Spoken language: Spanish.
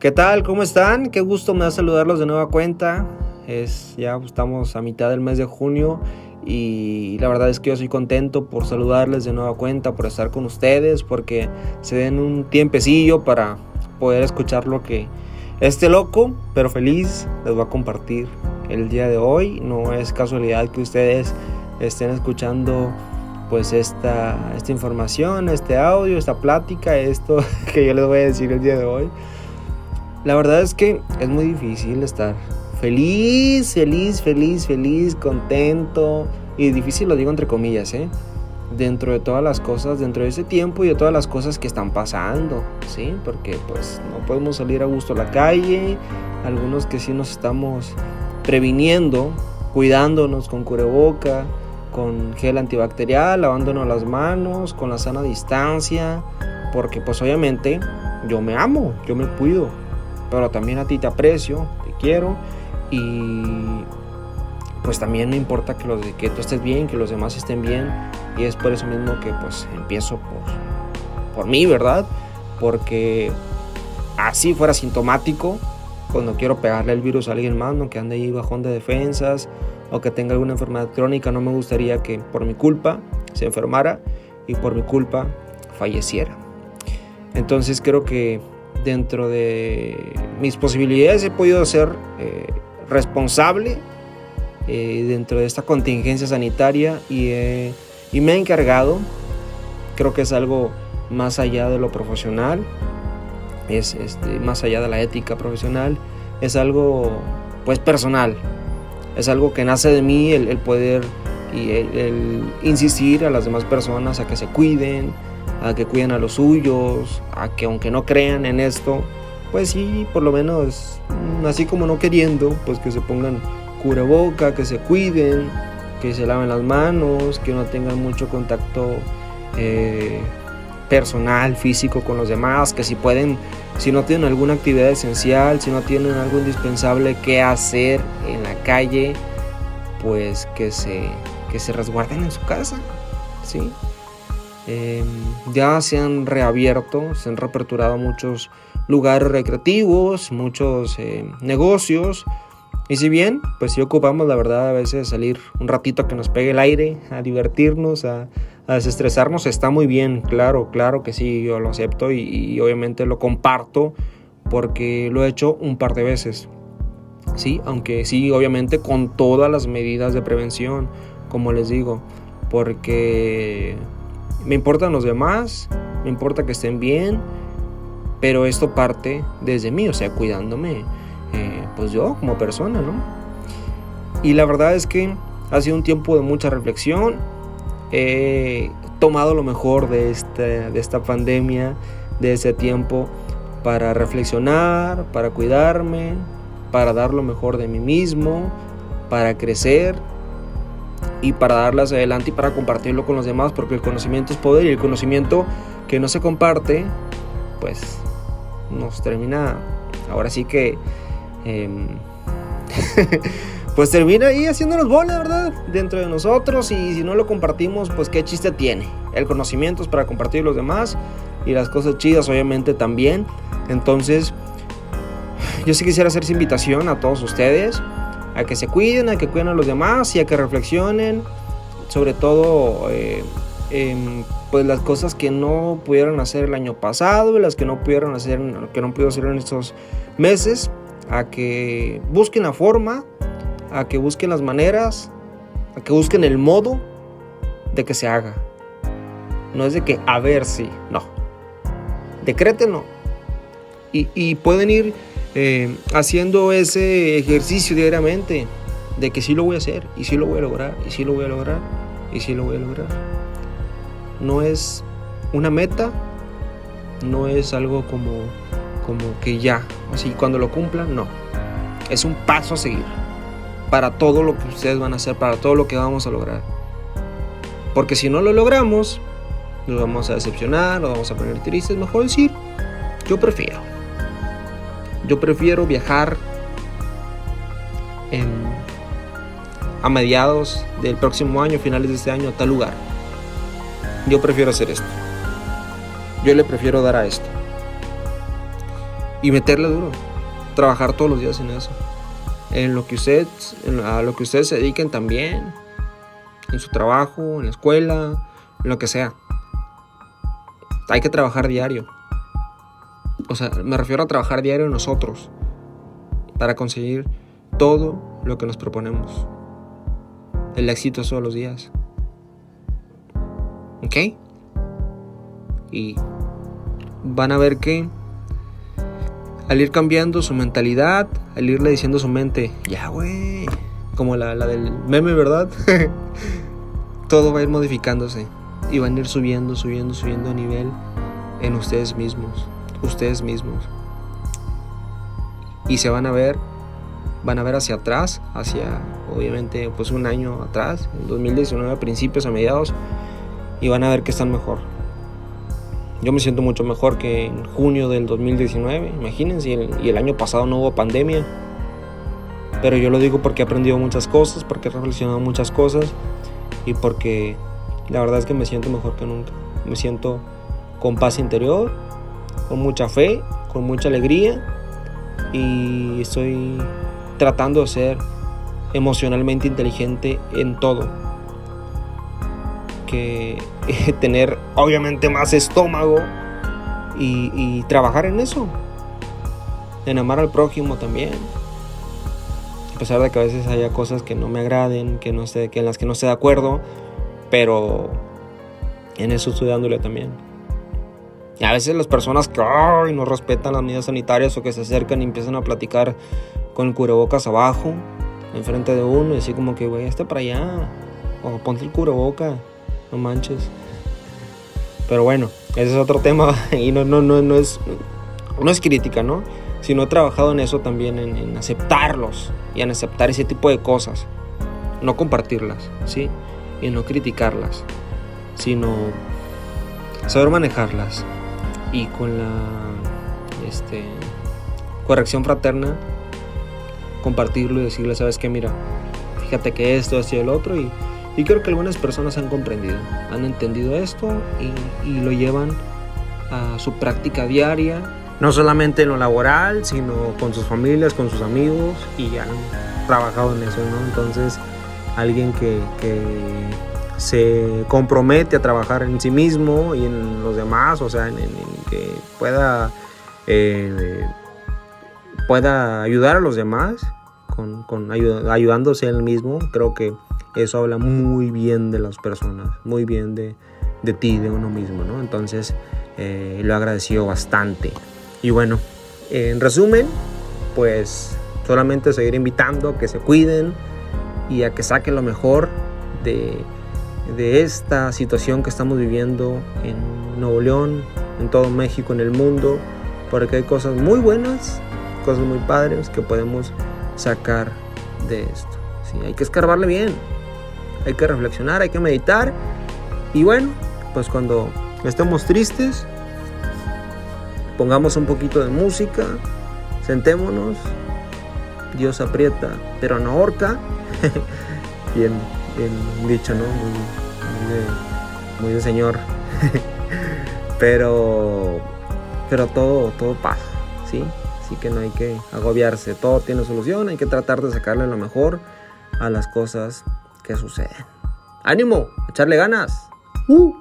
¿Qué tal? ¿Cómo están? Qué gusto me da saludarlos de nueva cuenta. Es ya estamos a mitad del mes de junio y la verdad es que yo soy contento por saludarles de nueva cuenta, por estar con ustedes, porque se den un tiempecillo para poder escuchar lo que este loco, pero feliz, les va a compartir el día de hoy. No es casualidad que ustedes estén escuchando pues esta, esta información, este audio, esta plática, esto que yo les voy a decir el día de hoy. La verdad es que es muy difícil estar feliz, feliz, feliz, feliz, contento. Y difícil lo digo entre comillas, ¿eh? Dentro de todas las cosas, dentro de ese tiempo y de todas las cosas que están pasando, ¿sí? Porque pues no podemos salir a gusto a la calle. Algunos que sí nos estamos previniendo, cuidándonos con cureboca, con gel antibacterial, lavándonos las manos, con la sana distancia. Porque pues obviamente yo me amo, yo me cuido, pero también a ti te aprecio, te quiero y pues también me importa que, los, que tú estés bien, que los demás estén bien y es por eso mismo que pues empiezo por, por mí, ¿verdad? Porque así fuera sintomático, cuando quiero pegarle el virus a alguien más, no que ande ahí bajón de defensas o que tenga alguna enfermedad crónica, no me gustaría que por mi culpa se enfermara y por mi culpa falleciera. Entonces creo que dentro de mis posibilidades he podido ser eh, responsable eh, dentro de esta contingencia sanitaria y, y me he encargado, creo que es algo más allá de lo profesional, es este, más allá de la ética profesional, es algo pues personal, es algo que nace de mí el, poder y el, insistir a las demás personas a que se cuiden, a que cuiden a los suyos, a que aunque no crean en esto, pues sí, por lo menos, mm, así como no queriendo, pues que se pongan boca, que se cuiden, que se laven las manos, que no tengan mucho contacto eh, personal, físico con los demás, que si pueden, si no tienen alguna actividad esencial, si no tienen algo indispensable que hacer en la calle, pues que se, que se resguarden en su casa, ¿sí? Em, ya se han reabierto, se han reaperturado muchos lugares recreativos, muchos em, negocios. Y si bien, pues si ocupamos la verdad a veces salir un ratito a que nos pegue el aire, a divertirnos, a, desestresarnos, está muy bien, claro, claro que sí, yo lo acepto y, y, obviamente lo comparto porque lo he hecho un par de veces. Sí, aunque sí, obviamente con todas las medidas de prevención, como les digo, porque me importan los demás, me importa que estén bien, pero esto parte desde mí, o sea, cuidándome, eh, pues yo como persona, ¿no? Y la verdad es que ha sido un tiempo de mucha reflexión, he tomado lo mejor de esta, de esta pandemia, de ese tiempo, para reflexionar, para cuidarme, para dar lo mejor de mí mismo, para crecer, y para darlas adelante y para compartirlo con los demás, porque el conocimiento es poder y el conocimiento que no se comparte, pues nos termina, ahora sí que, em, pues termina ahí haciéndonos bola, ¿verdad? Dentro de nosotros y si no lo compartimos, pues qué chiste tiene. El conocimiento es para compartir los demás y las cosas chidas obviamente también. Entonces, yo sí quisiera hacer esa invitación a todos ustedes a que se cuiden, a que cuiden a los demás y a que reflexionen sobre todo eh, pues las cosas que no pudieron hacer el año pasado y las que no pudieron hacer que no pudieron hacer en estos meses a que busquen la forma a que busquen las maneras a que busquen el modo de que se haga. No es de que a ver si no decrétenlo. Y, y pueden ir eh, haciendo ese ejercicio diariamente de que sí lo voy a hacer y sí lo voy a lograr y sí lo voy a lograr y sí lo voy a lograr. No es una meta, no es algo como, como que ya, así cuando lo cumplan, no. Es un paso a seguir para todo lo que ustedes van a hacer, para todo lo que vamos a lograr. Porque si no lo logramos, nos vamos a decepcionar, nos vamos a poner tristes, mejor decir, yo prefiero. Yo prefiero viajar a mediados del próximo año, finales de este año, a tal lugar. Yo prefiero hacer esto. Yo le prefiero dar a esto. y meterle duro. Trabajar todos los días en eso. En lo que ustedes, a lo que ustedes se dediquen también. En su trabajo, en la escuela, en lo que sea. Hay que trabajar diario. O sea, me refiero a trabajar diario nosotros. Para conseguir todo lo que nos proponemos. El éxito todos los días. ¿Ok? Y van a ver que al ir cambiando su mentalidad, al irle diciendo su mente, ya güey, como la, la del meme, ¿verdad? Todo va a ir modificándose y van a ir subiendo, subiendo, subiendo a nivel en ustedes mismos, ustedes mismos. Y se van a ver, van a ver hacia atrás, hacia obviamente pues un año atrás, en 2019 a principios, a mediados, y van a ver que están mejor. Yo me siento mucho mejor que en junio del 2019, imagínense, y y el año pasado no hubo pandemia. Pero yo lo digo porque he aprendido muchas cosas, porque he reflexionado muchas cosas y porque la verdad es que me siento mejor que nunca. Me siento con paz interior, con mucha fe, con mucha alegría y estoy tratando de ser emocionalmente inteligente en todo que tener obviamente más estómago y, trabajar en eso. En amar al prójimo también. A pesar de que a veces haya cosas que no me agraden, que, no sé, que en las que no esté de acuerdo, pero en eso estoy dándole también. Y a veces las personas que no respetan las medidas sanitarias o que se acercan y empiezan a platicar con el cubrebocas abajo, enfrente de uno, y así como que, güey, está para allá. O ponte el cubreboca no manches. Pero bueno, ese es otro tema y no, no, no, no, es, no es crítica, ¿no? Sino he trabajado en eso también, en, aceptarlos y en aceptar ese tipo de cosas. No compartirlas, ¿sí? Y no criticarlas, sino saber manejarlas. Y con la este, corrección fraterna, compartirlo y decirle, ¿sabes qué? Mira, fíjate que esto, esto y el otro y y creo que algunas personas han comprendido, han entendido esto y, lo llevan a su práctica diaria, no solamente en lo laboral, sino con sus familias, con sus amigos y han trabajado en eso, ¿no? Entonces, alguien que, se compromete a trabajar en sí mismo y en los demás, o sea, en, que pueda, eh, pueda ayudar a los demás, con, con ayudándose a él mismo, creo que eso habla muy bien de las personas, muy bien de, ti, de uno mismo, ¿no? Entonces, eh, lo agradeció bastante. Y bueno, en resumen, pues solamente seguir invitando a que se cuiden y a que saquen lo mejor de, de esta situación que estamos viviendo en Nuevo León, en todo México, en el mundo, porque hay cosas muy buenas, cosas muy padres que podemos sacar de esto. ¿sí? Hay que escarbarle bien, hay que reflexionar, hay que meditar. Y bueno, pues cuando estemos tristes, pongamos un poquito de música, sentémonos, Dios aprieta, pero no ahorca. bien, bien dicho, ¿no? De, señor. pero, pero todo, todo pasa, ¿sí? Así que no hay que agobiarse, todo tiene solución, hay que tratar de sacarle lo mejor a las cosas sucede. ¡Ánimo! ¡Echarle ganas! ¡Uh!